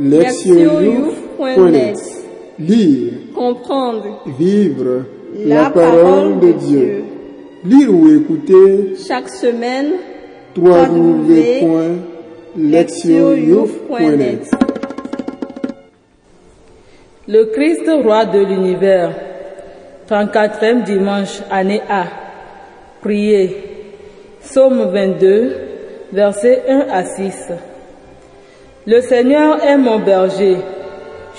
lectionyouth.net. Lire, Comprendre vivre la parole de Dieu. Lire ou écouter Chaque semaine, www.lectionyouth.net. Le Christ roi de l'univers, 34e dimanche, année A. Priez. Psaume 22, versets 1 à 6. Le Seigneur est mon berger,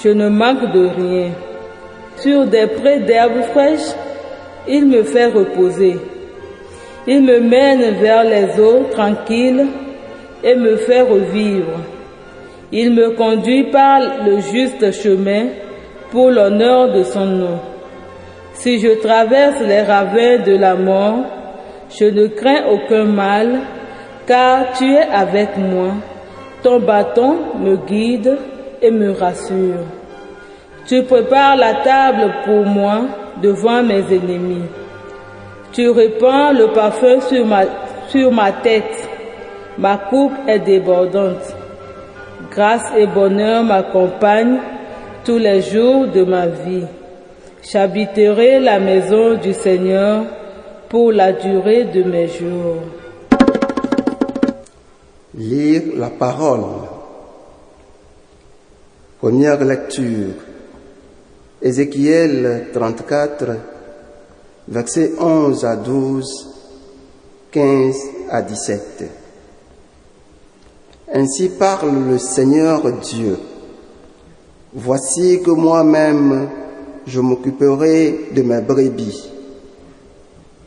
je ne manque de rien. Sur des prés d'herbes fraîches, il me fait reposer. Il me mène vers les eaux tranquilles et me fait revivre. Il me conduit par le juste chemin pour l'honneur de son nom. Si je traverse les ravins de la mort, je ne crains aucun mal, car tu es avec moi. Ton bâton me guide et me rassure. Tu prépares la table pour moi devant mes ennemis. Tu répands le parfum sur ma, tête. Ma coupe est débordante. Grâce et bonheur m'accompagnent tous les jours de ma vie. J'habiterai la maison du Seigneur pour la durée de mes jours. Lire la parole. Première lecture. Ézéchiel 34, versets 11 à 12, 15 à 17. Ainsi parle le Seigneur Dieu. Voici que moi-même je m'occuperai de mes brebis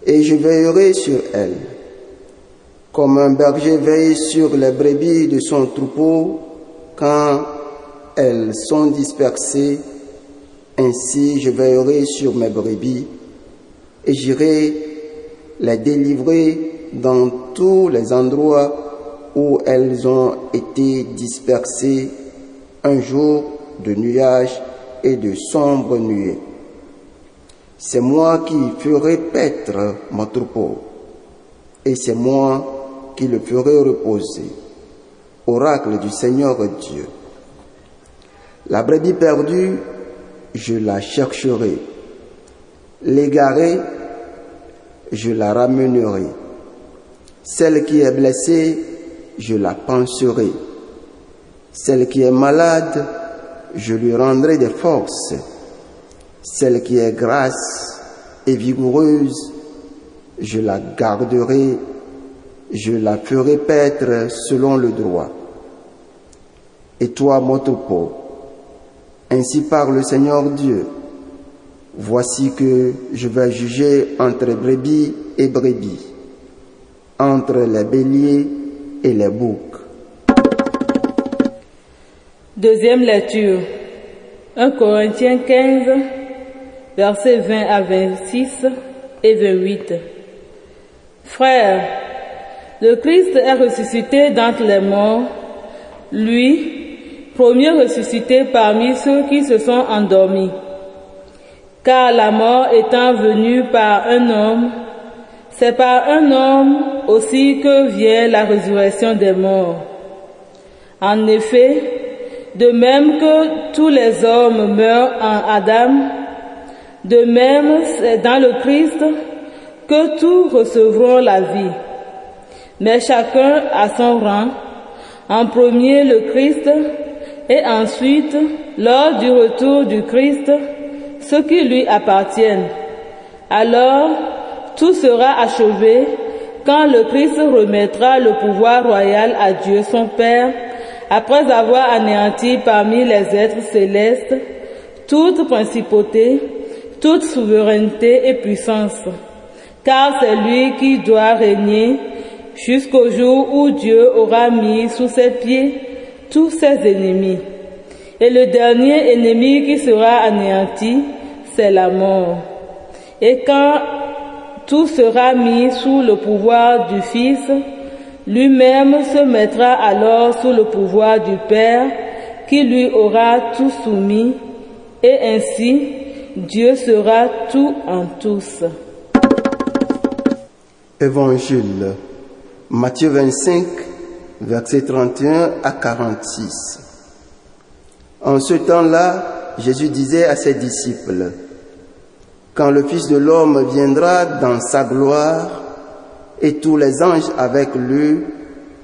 et je veillerai sur elles. Comme un berger veille sur les brebis de son troupeau quand elles sont dispersées, ainsi je veillerai sur mes brebis et j'irai les délivrer dans tous les endroits où elles ont été dispersées un jour de nuages et de sombres nuées. C'est moi qui ferai paître mon troupeau, et c'est moi qui le ferai reposer. Oracle du Seigneur Dieu. La brebis perdue, je la chercherai. L'égarée, je la ramènerai. Celle qui est blessée, je la penserai. Celle qui est malade, je lui rendrai des forces. Celle qui est grasse et vigoureuse, je la garderai, je la ferai paître selon le droit. Et toi, troupeau, ainsi parle le Seigneur Dieu, voici que je vais juger entre brebis et brebis, entre les béliers et les boucs. Deuxième lecture. 1 Corinthiens 15, versets 20 à 26 et 28. Frères, le Christ est ressuscité d'entre les morts, lui, premier ressuscité parmi ceux qui se sont endormis. Car la mort étant venue par un homme, c'est par un homme aussi que vient la résurrection des morts. En effet, de même que tous les hommes meurent en Adam, de même c'est dans le Christ que tous recevront la vie. Mais chacun à son rang, en premier le Christ, et ensuite, lors du retour du Christ, ceux qui lui appartiennent. Alors, tout sera achevé quand le Christ remettra le pouvoir royal à Dieu son Père, après avoir anéanti parmi les êtres célestes toute principauté, toute souveraineté et puissance. Car c'est lui qui doit régner jusqu'au jour où Dieu aura mis sous ses pieds tous ses ennemis. Et le dernier ennemi qui sera anéanti, c'est la mort. Et quand tout sera mis sous le pouvoir du Fils, lui-même se mettra alors sous le pouvoir du Père qui lui aura tout soumis, et ainsi Dieu sera tout en tous. Évangile, Matthieu 25, versets 31 à 46. En ce temps-là, Jésus disait à ses disciples, Quand le Fils de l'homme viendra dans sa gloire, et tous les anges avec lui,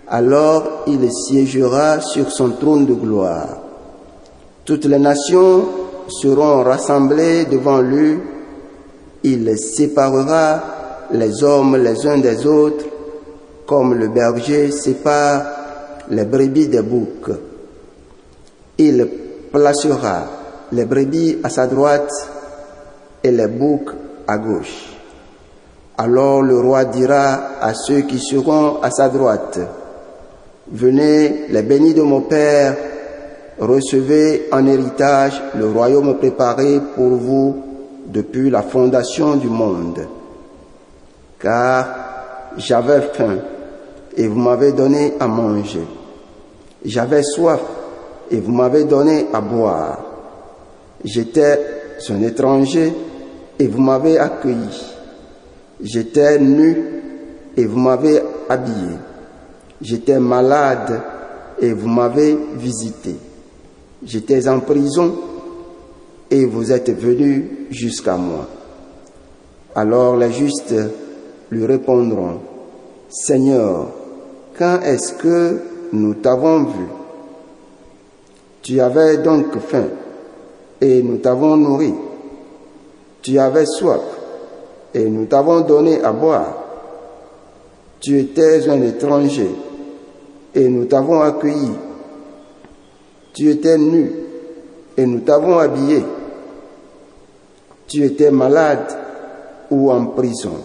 alors il siégera sur son trône de gloire. Toutes les nations seront rassemblées devant lui, il séparera les hommes les uns des autres, comme le berger sépare les brebis des boucs. Il placera les brebis à sa droite et les boucs à gauche. Alors le roi dira à ceux qui seront à sa droite, Venez, les bénis de mon Père, recevez en héritage le royaume préparé pour vous depuis la fondation du monde. Car j'avais faim et vous m'avez donné à manger. J'avais soif et vous m'avez donné à boire. J'étais un étranger et vous m'avez accueilli. J'étais nu et vous m'avez habillé. J'étais malade et vous m'avez visité. J'étais en prison et vous êtes venus jusqu'à moi. Alors les justes lui répondront, Seigneur, quand est-ce que nous t'avons vu? Tu avais donc faim et nous t'avons nourri. Tu avais soif et nous t'avons donné à boire. Tu étais un étranger et nous t'avons accueilli. Tu étais nu et nous t'avons habillé. Tu étais malade ou en prison.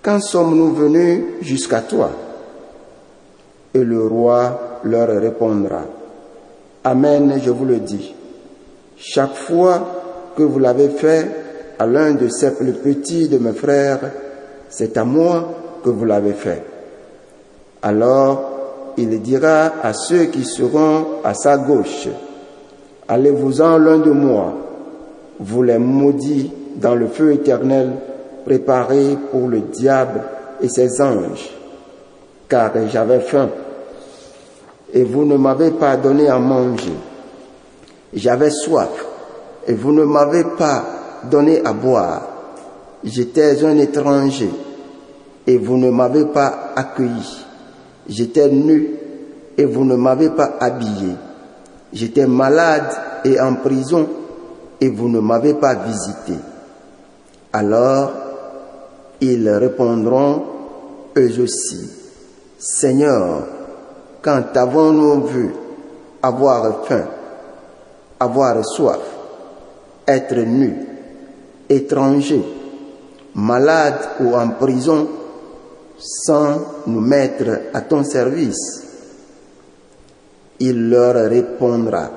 Quand sommes-nous venus jusqu'à toi? Et le roi leur répondra, Amen, je vous le dis. Chaque fois que vous l'avez fait à l'un de ces plus petits de mes frères, c'est à moi que vous l'avez fait. Alors il dira à ceux qui seront à sa gauche, Allez-vous-en l'un de moi, vous les maudits dans le feu éternel préparé pour le diable et ses anges, car j'avais faim et vous ne m'avez pas donné à manger. J'avais soif et vous ne m'avez pas donné à boire. J'étais un étranger et vous ne m'avez pas accueilli. J'étais nu et vous ne m'avez pas habillé. J'étais malade et en prison et vous ne m'avez pas visité. Alors ils répondront eux aussi, Seigneur, quand avons-nous vu avoir faim, avoir soif, être nu, étranger, malade ou en prison, sans nous mettre à ton service Il leur répondra,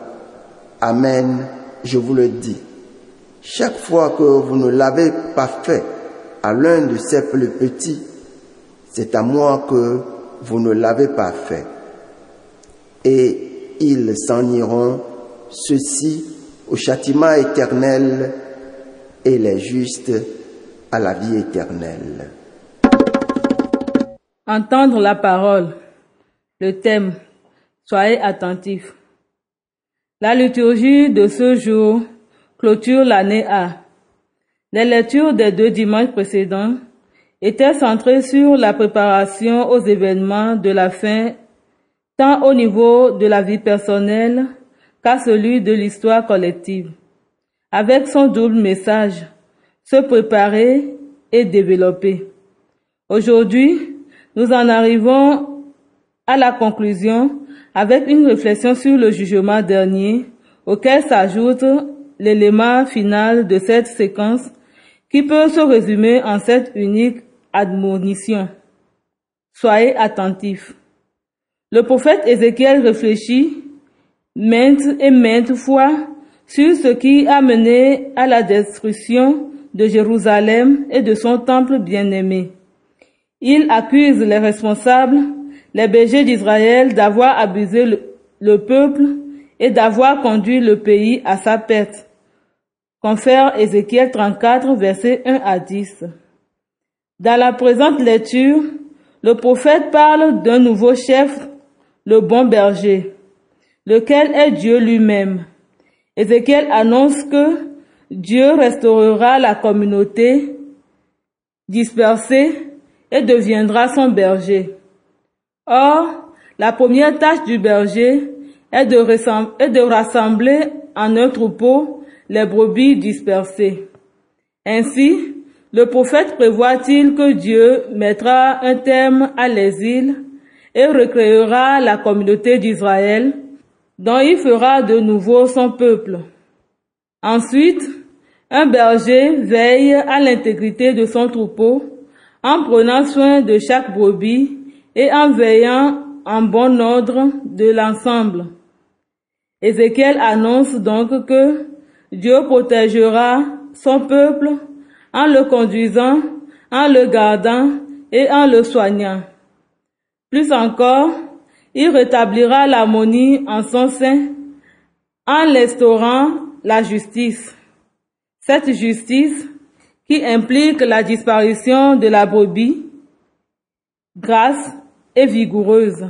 Amen, je vous le dis, chaque fois que vous ne l'avez pas fait à l'un de ces plus petits, c'est à moi que vous ne l'avez pas fait. Et ils s'en iront, ceux-ci, au châtiment éternel et les justes à la vie éternelle. Entendre la parole. Le thème. Soyez attentifs. La liturgie de ce jour clôture l'année A. Les lectures des deux dimanches précédents étaient centrées sur la préparation aux événements de la fin, tant au niveau de la vie personnelle qu'à celui de l'histoire collective, avec son double message, se préparer et développer. Aujourd'hui, nous en arrivons à la conclusion avec une réflexion sur le jugement dernier auquel s'ajoute l'élément final de cette séquence qui peut se résumer en cette unique admonition. Soyez attentifs. Le prophète Ézéchiel réfléchit maintes et maintes fois sur ce qui a mené à la destruction de Jérusalem et de son temple bien-aimé. Il accuse les responsables, les bergers d'Israël, d'avoir abusé le, peuple et d'avoir conduit le pays à sa perte. Confère Ézéchiel 34, versets 1 à 10. Dans la présente lecture, le prophète parle d'un nouveau chef, le bon berger. lequel est Dieu lui-même. Ézéchiel annonce que Dieu restaurera la communauté dispersée et deviendra son berger. Or, la première tâche du berger est de, rassembler en un troupeau les brebis dispersées. Ainsi, le prophète prévoit-il que Dieu mettra un terme à l'exil et recréera la communauté d'Israël, dont il fera de nouveau son peuple. Ensuite, un berger veille à l'intégrité de son troupeau en prenant soin de chaque brebis et en veillant en bon ordre de l'ensemble. Ézéchiel annonce donc que Dieu protégera son peuple en le conduisant, en le gardant et en le soignant. Plus encore, il rétablira l'harmonie en son sein en l'instaurant la justice. Cette justice qui implique la disparition de la brebis, grasse et vigoureuse.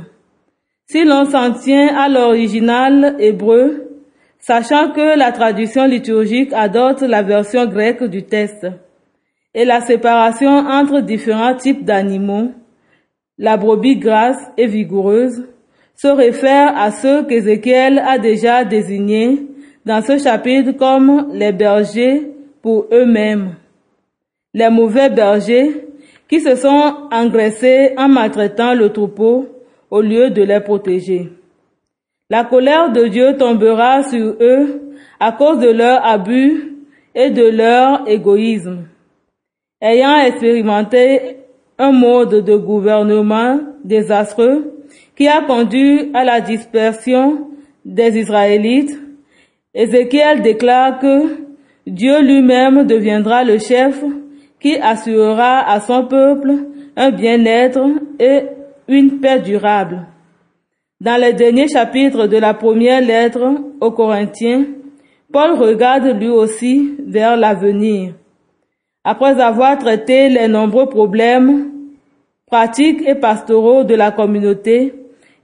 Si l'on s'en tient à l'original hébreu, sachant que la traduction liturgique adopte la version grecque du texte et la séparation entre différents types d'animaux, la brebis grasse et vigoureuse se réfère à ceux qu'Ézéchiel a déjà désignés dans ce chapitre comme les bergers pour eux-mêmes. Les mauvais bergers qui se sont engraissés en maltraitant le troupeau au lieu de les protéger. La colère de Dieu tombera sur eux à cause de leur abus et de leur égoïsme. Ayant expérimenté un mode de gouvernement désastreux qui a conduit à la dispersion des Israélites, Ézéchiel déclare que Dieu lui-même deviendra le chef qui assurera à son peuple un bien-être et une paix durable. Dans les derniers chapitres de la première lettre aux Corinthiens, Paul regarde lui aussi vers l'avenir. Après avoir traité les nombreux problèmes pratiques et pastoraux de la communauté,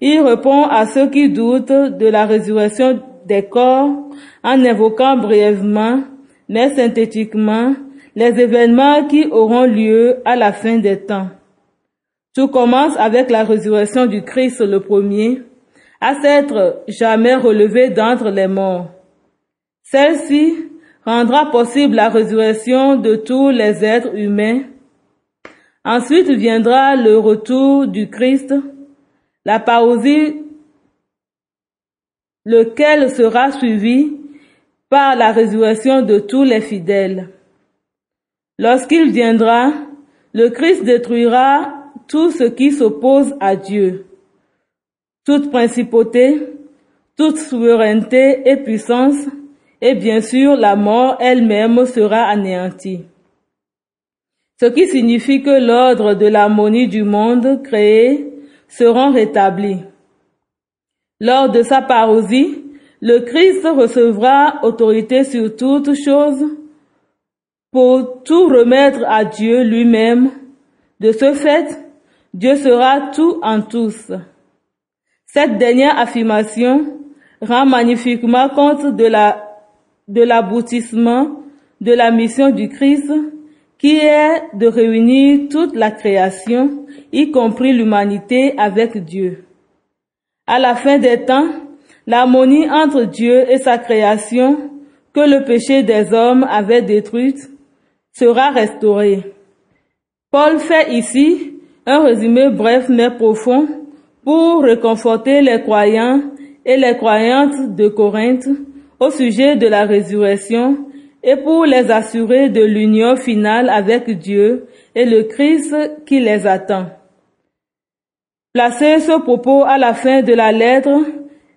il répond à ceux qui doutent de la résurrection des corps en évoquant brièvement, mais synthétiquement, les événements qui auront lieu à la fin des temps. Tout commence avec la résurrection du Christ le premier, à s'être jamais relevé d'entre les morts. Celle-ci rendra possible la résurrection de tous les êtres humains. Ensuite viendra le retour du Christ, la parousie, lequel sera suivi par la résurrection de tous les fidèles. Lorsqu'il viendra, le Christ détruira tout ce qui s'oppose à Dieu, toute principauté, toute souveraineté et puissance, et bien sûr la mort elle-même sera anéantie. Ce qui signifie que l'ordre de l'harmonie du monde créé sera rétabli. Lors de sa parousie, le Christ recevra autorité sur toutes choses pour tout remettre à Dieu lui-même. De ce fait, Dieu sera tout en tous. Cette dernière affirmation rend magnifiquement compte de la de l'aboutissement de la mission du Christ qui est de réunir toute la création, y compris l'humanité, avec Dieu. À la fin des temps, l'harmonie entre Dieu et sa création que le péché des hommes avait détruite sera restaurée. Paul fait ici un résumé bref mais profond pour réconforter les croyants et les croyantes de Corinthe au sujet de la résurrection et pour les assurer de l'union finale avec Dieu et le Christ qui les attend. Placer ce propos à la fin de la lettre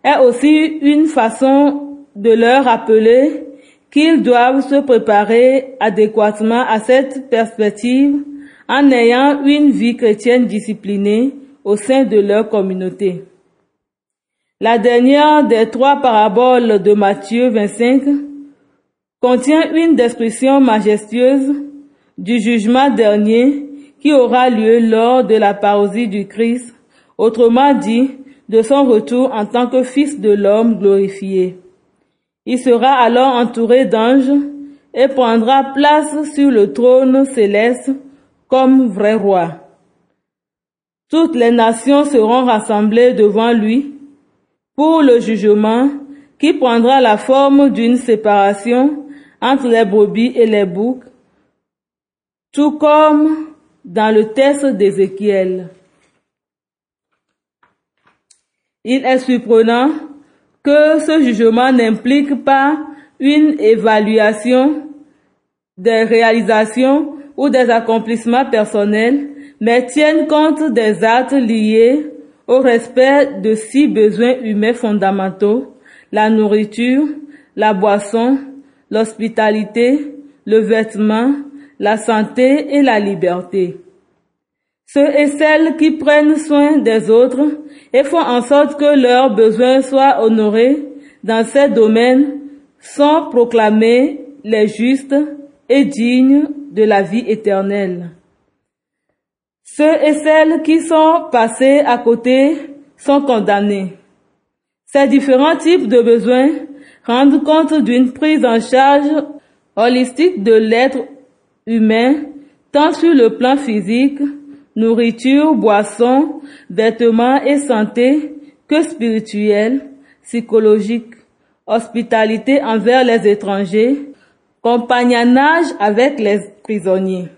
est aussi une façon de leur rappeler qu'ils doivent se préparer adéquatement à cette perspective en ayant une vie chrétienne disciplinée au sein de leur communauté. La dernière des trois paraboles de Matthieu 25 contient une description majestueuse du jugement dernier qui aura lieu lors de la parousie du Christ, autrement dit, de son retour en tant que Fils de l'homme glorifié. Il sera alors entouré d'anges et prendra place sur le trône céleste comme vrai roi. Toutes les nations seront rassemblées devant lui pour le jugement qui prendra la forme d'une séparation entre les brebis et les boucs, tout comme dans le texte d'Ézéchiel. Il est surprenant que ce jugement n'implique pas une évaluation des réalisations ou des accomplissements personnels, mais tienne compte des actes liés au respect de six besoins humains fondamentaux, la nourriture, la boisson, l'hospitalité, le vêtement, la santé et la liberté. Ceux et celles qui prennent soin des autres et font en sorte que leurs besoins soient honorés dans ces domaines sont proclamés les justes et dignes de la vie éternelle. Ceux et celles qui sont passés à côté sont condamnés. Ces différents types de besoins rendent compte d'une prise en charge holistique de l'être humain, tant sur le plan physique, nourriture, boisson, vêtements et santé, que spirituel, psychologique, hospitalité envers les étrangers, compagnonnage avec les prisonniers.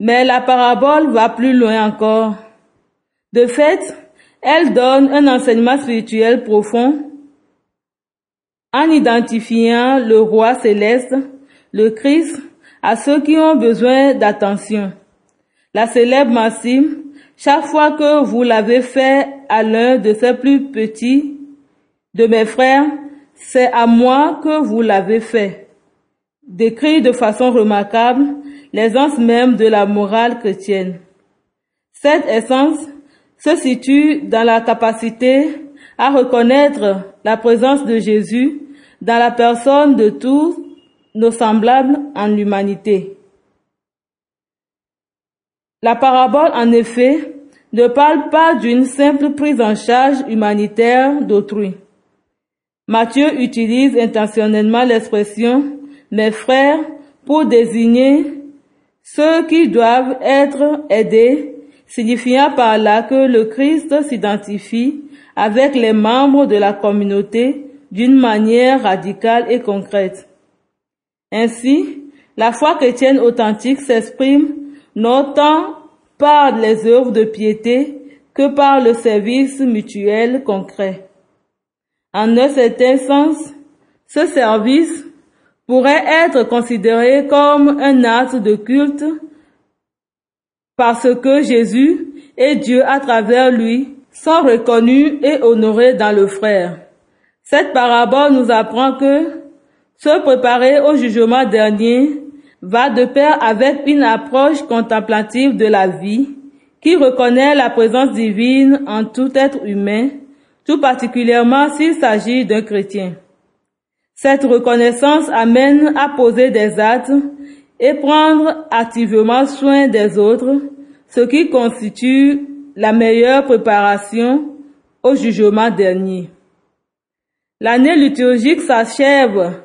Mais la parabole va plus loin encore. De fait, elle donne un enseignement spirituel profond en identifiant le roi céleste, le Christ, à ceux qui ont besoin d'attention. La célèbre maxime, chaque fois que vous l'avez fait à l'un de ces plus petits de mes frères, c'est à moi que vous l'avez fait. Décrit de façon remarquable l'essence même de la morale chrétienne. Cette essence se situe dans la capacité à reconnaître la présence de Jésus dans la personne de tous nos semblables en l'humanité. La parabole, en effet, ne parle pas d'une simple prise en charge humanitaire d'autrui. Matthieu utilise intentionnellement l'expression mes frères pour désigner ceux qui doivent être aidés, signifiant par là que le Christ s'identifie avec les membres de la communauté d'une manière radicale et concrète. Ainsi, la foi chrétienne authentique s'exprime non tant par les œuvres de piété que par le service mutuel concret. En un certain sens, ce service pourrait être considéré comme un acte de culte parce que Jésus et Dieu à travers lui sont reconnus et honorés dans le frère. Cette parabole nous apprend que se préparer au jugement dernier va de pair avec une approche contemplative de la vie qui reconnaît la présence divine en tout être humain, tout particulièrement s'il s'agit d'un chrétien. Cette reconnaissance amène à poser des actes et prendre activement soin des autres, ce qui constitue la meilleure préparation au jugement dernier. L'année liturgique s'achève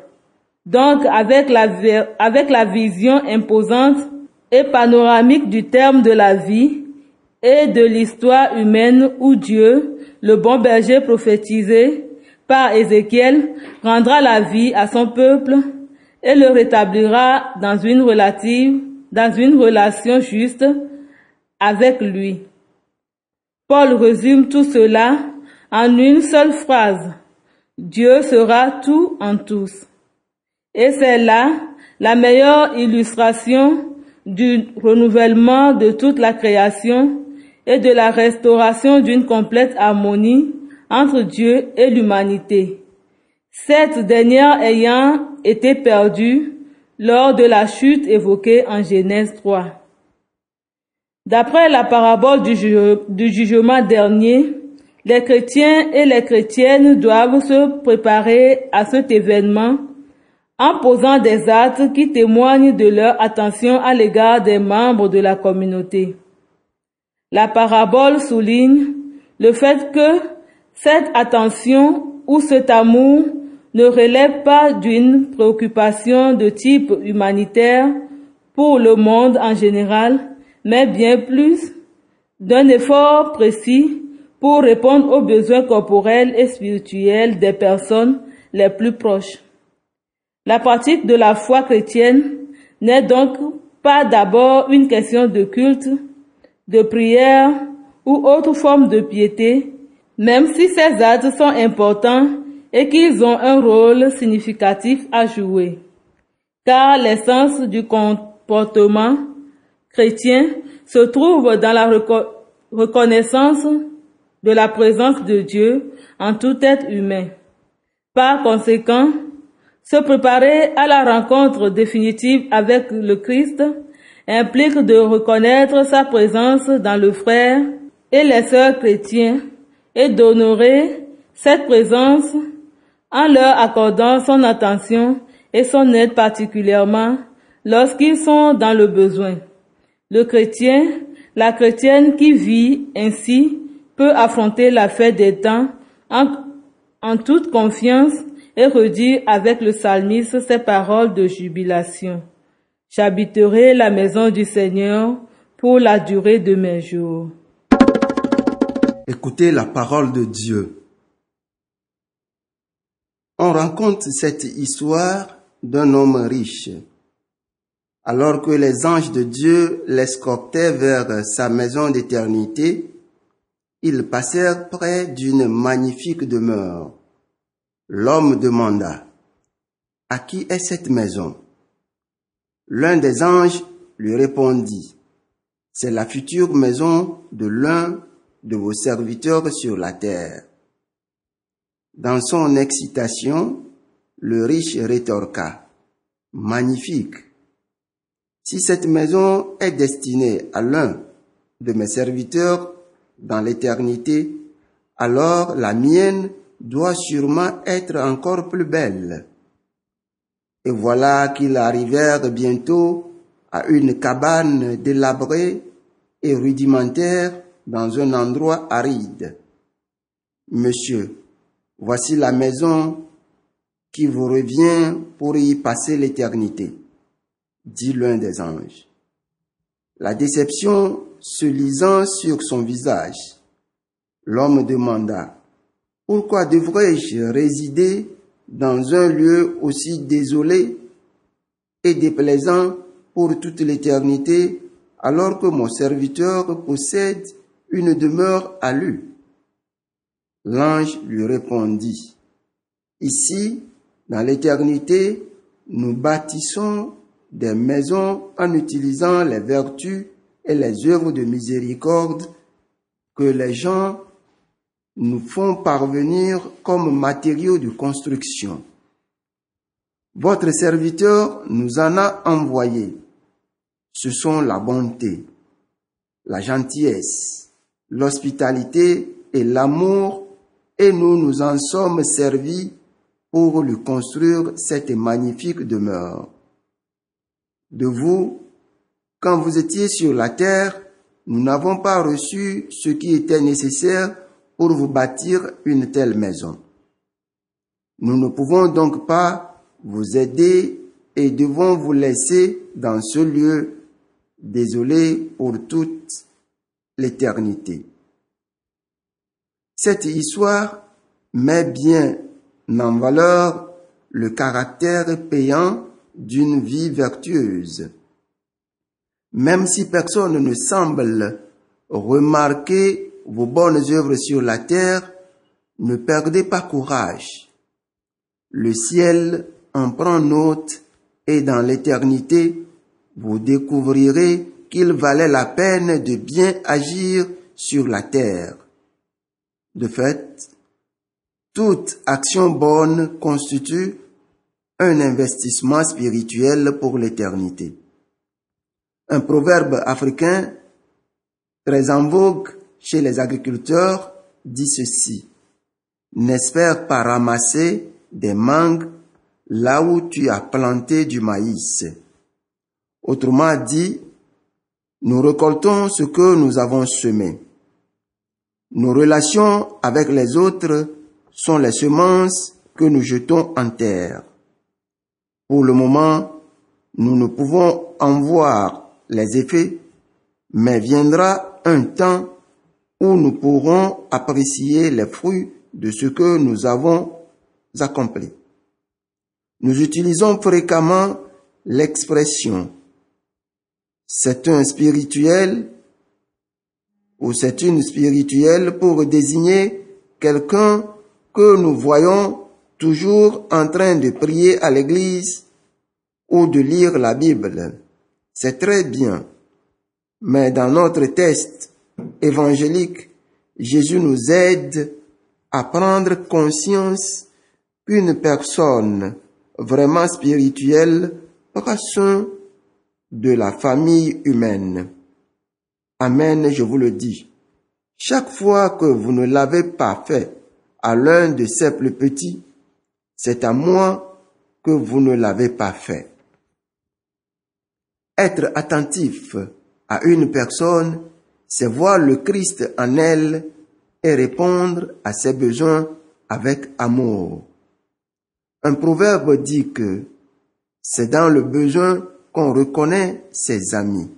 donc avec la, vision imposante et panoramique du terme de la vie et de l'histoire humaine où Dieu, le bon berger prophétisé par Ézéchiel, rendra la vie à son peuple et le rétablira dans une relative, dans une relation juste avec lui. Paul résume tout cela en une seule phrase. Dieu sera tout en tous. Et c'est là la meilleure illustration du renouvellement de toute la création et de la restauration d'une complète harmonie entre Dieu et l'humanité. Cette dernière ayant été perdue lors de la chute évoquée en Genèse 3. D'après la parabole du, du jugement dernier, les chrétiens et les chrétiennes doivent se préparer à cet événement en posant des actes qui témoignent de leur attention à l'égard des membres de la communauté. La parabole souligne le fait que cette attention ou cet amour ne relève pas d'une préoccupation de type humanitaire pour le monde en général, mais bien plus d'un effort précis pour répondre aux besoins corporels et spirituels des personnes les plus proches. La pratique de la foi chrétienne n'est donc pas d'abord une question de culte, de prière ou autre forme de piété, même si ces actes sont importants et qu'ils ont un rôle significatif à jouer. Car l'essence du comportement chrétien se trouve dans la reco- reconnaissance de la présence de Dieu en tout être humain. Par conséquent, se préparer à la rencontre définitive avec le Christ implique de reconnaître sa présence dans le frère et les sœurs chrétiens et d'honorer cette présence en leur accordant son attention et son aide particulièrement lorsqu'ils sont dans le besoin. Le chrétien, la chrétienne qui vit ainsi peut affronter la fête des temps en, toute confiance et redire avec le psalmiste ces paroles de jubilation. J'habiterai la maison du Seigneur pour la durée de mes jours. Écoutez la parole de Dieu. On rencontre cette histoire d'un homme riche. Alors que les anges de Dieu l'escortaient vers sa maison d'éternité, ils passèrent près d'une magnifique demeure. L'homme demanda, À qui est cette maison? L'un des anges lui répondit, C'est la future maison de l'un de vos serviteurs sur la terre. Dans son excitation, le riche rétorqua, Magnifique. Si cette maison est destinée à l'un de mes serviteurs dans l'éternité, alors la mienne doit sûrement être encore plus belle. Et voilà qu'ils arrivèrent bientôt à une cabane délabrée et rudimentaire dans un endroit aride. Monsieur, voici la maison qui vous revient pour y passer l'éternité, dit l'un des anges. La déception se lisant sur son visage, l'homme demanda, Pourquoi devrais-je résider dans un lieu aussi désolé et déplaisant pour toute l'éternité alors que mon serviteur possède une demeure à lui L'ange lui répondit, Ici, dans l'éternité, nous bâtissons des maisons en utilisant les vertus et les œuvres de miséricorde que les gens nous font parvenir comme matériaux de construction. Votre serviteur nous en a envoyé. Ce sont la bonté, la gentillesse, l'hospitalité et l'amour et nous nous en sommes servis pour lui construire cette magnifique demeure. De vous, quand vous étiez sur la terre, nous n'avons pas reçu ce qui était nécessaire pour vous bâtir une telle maison. Nous ne pouvons donc pas vous aider et devons vous laisser dans ce lieu désolé pour toute l'éternité. Cette histoire met bien en valeur le caractère payant d'une vie vertueuse. Même si personne ne semble remarquer vos bonnes œuvres sur la terre, ne perdez pas courage. Le ciel en prend note et dans l'éternité, vous découvrirez qu'il valait la peine de bien agir sur la terre. De fait, toute action bonne constitue un investissement spirituel pour l'éternité. Un proverbe africain très en vogue chez les agriculteurs dit ceci. N'espère pas ramasser des mangues là où tu as planté du maïs. Autrement dit, nous récoltons ce que nous avons semé. Nos relations avec les autres sont les semences que nous jetons en terre. Pour le moment, nous ne pouvons en voir les effets, mais viendra un temps où nous pourrons apprécier les fruits de ce que nous avons accompli. Nous utilisons fréquemment l'expression c'est un spirituel ou c'est une spirituelle pour désigner quelqu'un que nous voyons toujours en train de prier à l'église ou de lire la Bible. C'est très bien. Mais dans notre test évangélique, Jésus nous aide à prendre conscience qu'une personne vraiment spirituelle soin de la famille humaine. Amen, je vous le dis. Chaque fois que vous ne l'avez pas fait à l'un de ces plus petits, c'est à moi que vous ne l'avez pas fait. Être attentif à une personne, c'est voir le Christ en elle et répondre à ses besoins avec amour. Un proverbe dit que c'est dans le besoin qu'on reconnaît ses amis.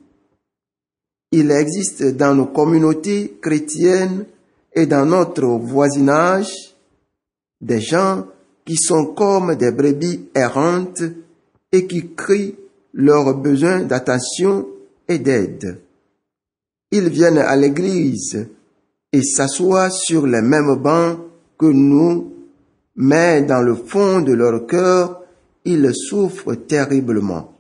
Il existe dans nos communautés chrétiennes et dans notre voisinage des gens qui sont comme des brebis errantes et qui crient leurs besoins d'attention et d'aide. Ils viennent à l'église et s'assoient sur les mêmes bancs que nous, mais dans le fond de leur cœur, ils souffrent terriblement.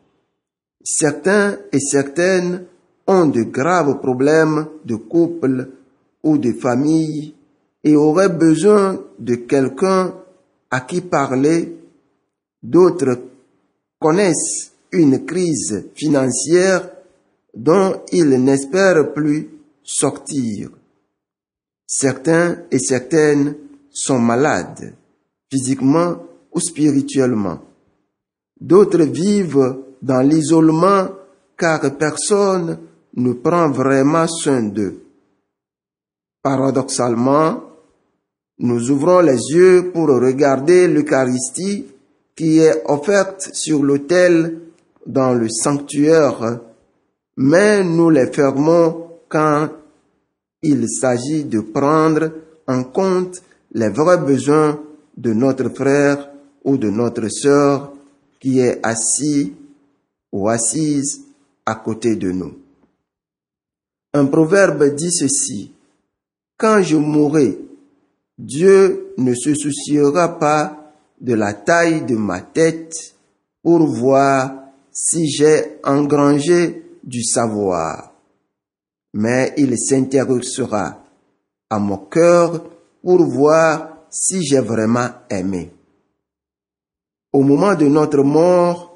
Certains et certaines ont de graves problèmes de couple ou de famille et auraient besoin de quelqu'un à qui parler. D'autres connaissent une crise financière dont ils n'espèrent plus sortir. Certains et certaines sont malades, physiquement ou spirituellement. D'autres vivent dans l'isolement car personne ne prend vraiment soin d'eux. Paradoxalement, nous ouvrons les yeux pour regarder l'Eucharistie qui est offerte sur l'autel dans le sanctuaire, mais nous les fermons quand il s'agit de prendre en compte les vrais besoins de notre frère ou de notre sœur qui est assis ou assise à côté de nous. Un proverbe dit ceci, Quand je mourrai, Dieu ne se souciera pas de la taille de ma tête pour voir si j'ai engrangé du savoir, mais il s'intéressera à mon cœur pour voir si j'ai vraiment aimé. Au moment de notre mort,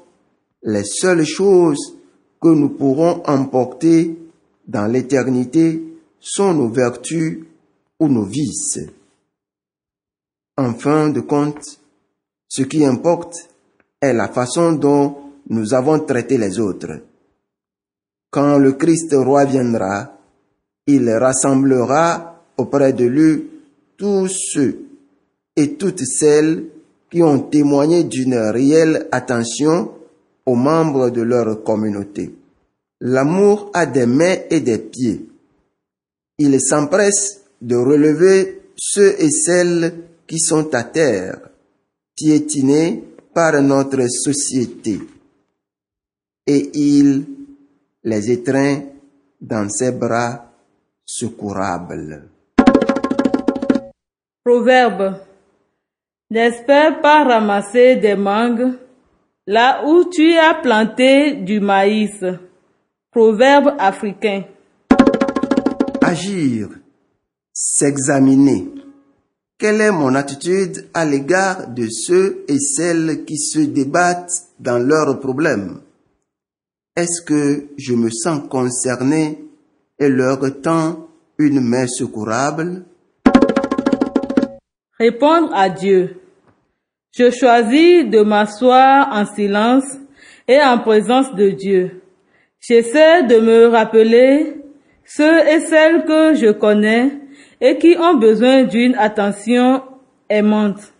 les seules choses que nous pourrons emporter dans l'éternité sont nos vertus ou nos vices. En fin de compte, ce qui importe est la façon dont nous avons traité les autres. Quand le Christ roi viendra, il rassemblera auprès de lui tous ceux et toutes celles qui ont témoigné d'une réelle attention aux membres de leur communauté. L'amour a des mains et des pieds. Il s'empresse de relever ceux et celles qui sont à terre, piétinés par notre société, et il les étreint dans ses bras secourables. Proverbe. N'espère pas ramasser des mangues là où tu as planté du maïs. Proverbe africain. Agir, s'examiner. Quelle est mon attitude à l'égard de ceux et celles qui se débattent dans leurs problèmes? Est-ce que je me sens concerné et leur tends une main secourable? Répondre à Dieu. Je choisis de m'asseoir en silence et en présence de Dieu. J'essaie de me rappeler ceux et celles que je connais et qui ont besoin d'une attention aimante.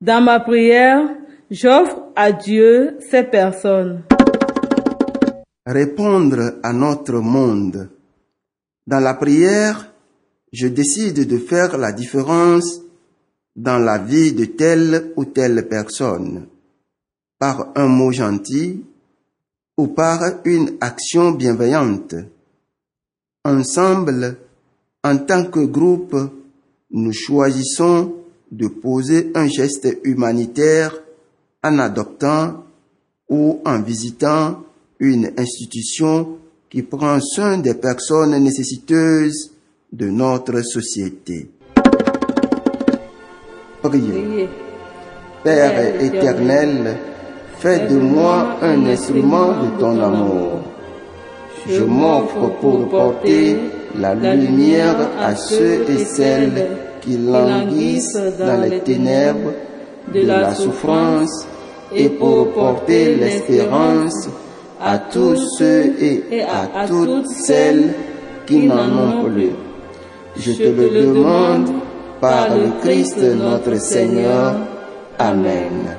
Dans ma prière, j'offre à Dieu ces personnes. Répondre à notre monde. Dans la prière, je décide de faire la différence dans la vie de telle ou telle personne, par un mot gentil ou par une action bienveillante. Ensemble, en tant que groupe, nous choisissons de poser un geste humanitaire en adoptant ou en visitant une institution qui prend soin des personnes nécessiteuses de notre société. Priez. Priez. Père éternel, fais de moi un instrument de ton amour. Je m'offre pour porter la lumière à ceux et celles qui languissent dans les ténèbres de la souffrance et pour porter l'espérance à tous ceux et à toutes celles qui n'en ont plus. Je te le demande par le Christ notre Seigneur. Amen.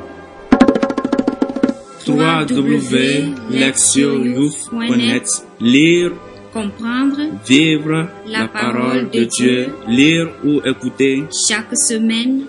www.lectionyouth.net Lire, comprendre vivre la parole de Dieu, lire ou écouter chaque semaine